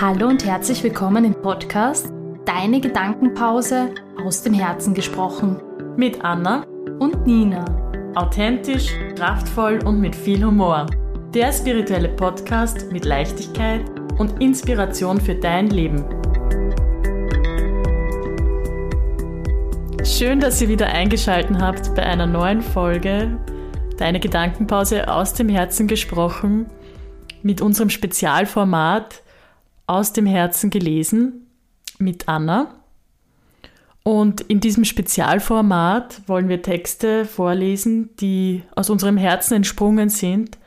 Hallo und herzlich willkommen im Podcast Deine Gedankenpause aus dem Herzen gesprochen. Mit Anna und Nina. Authentisch, kraftvoll und mit viel Humor. Der spirituelle Podcast mit Leichtigkeit und Inspiration für dein Leben. Schön, dass ihr wieder eingeschaltet habt bei einer neuen Folge Deine Gedankenpause aus dem Herzen gesprochen mit unserem Spezialformat aus dem Herzen gelesen mit Anna. Und in diesem Spezialformat wollen wir Texte vorlesen, die aus unserem Herzen entsprungen sind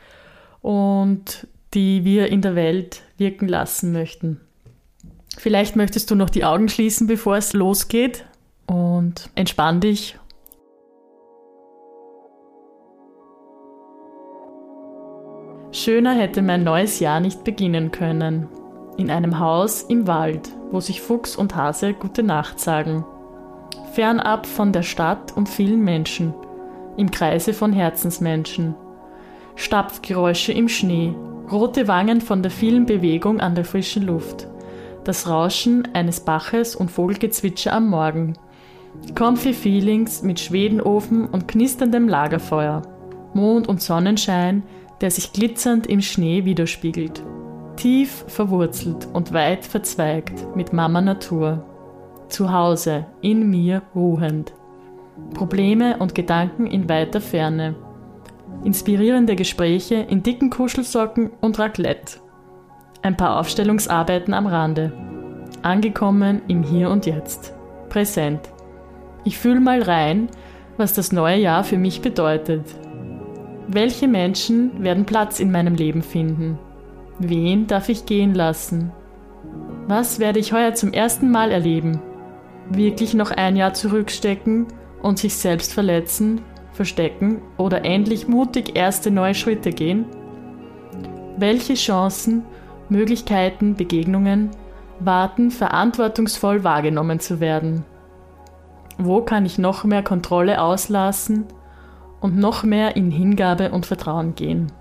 und die wir in der Welt wirken lassen möchten. Vielleicht möchtest du noch die Augen schließen, bevor es losgeht und entspann dich. Schöner hätte mein neues Jahr nicht beginnen können in einem Haus im Wald, wo sich Fuchs und Hase gute Nacht sagen. Fernab von der Stadt und vielen Menschen, im Kreise von Herzensmenschen. Stapfgeräusche im Schnee, rote Wangen von der vielen Bewegung an der frischen Luft, das Rauschen eines Baches und Vogelgezwitscher am Morgen. Comfy Feelings mit Schwedenofen und knisterndem Lagerfeuer, Mond und Sonnenschein, der sich glitzernd im Schnee widerspiegelt tief verwurzelt und weit verzweigt mit Mama Natur. Zu Hause, in mir ruhend. Probleme und Gedanken in weiter Ferne. Inspirierende Gespräche in dicken Kuschelsocken und Raclette. Ein paar Aufstellungsarbeiten am Rande. Angekommen im Hier und Jetzt. Präsent. Ich fühle mal rein, was das neue Jahr für mich bedeutet. Welche Menschen werden Platz in meinem Leben finden? Wen darf ich gehen lassen? Was werde ich heuer zum ersten Mal erleben? Wirklich noch ein Jahr zurückstecken und sich selbst verletzen, verstecken oder endlich mutig erste neue Schritte gehen? Welche Chancen, Möglichkeiten, Begegnungen warten, verantwortungsvoll wahrgenommen zu werden? Wo kann ich noch mehr Kontrolle auslassen und noch mehr in Hingabe und Vertrauen gehen?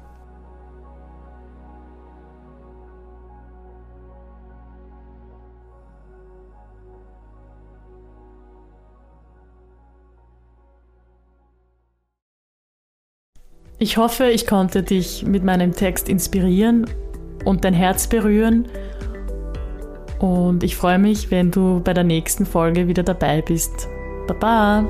Ich hoffe, ich konnte dich mit meinem Text inspirieren und dein Herz berühren. Und ich freue mich, wenn du bei der nächsten Folge wieder dabei bist. Baba!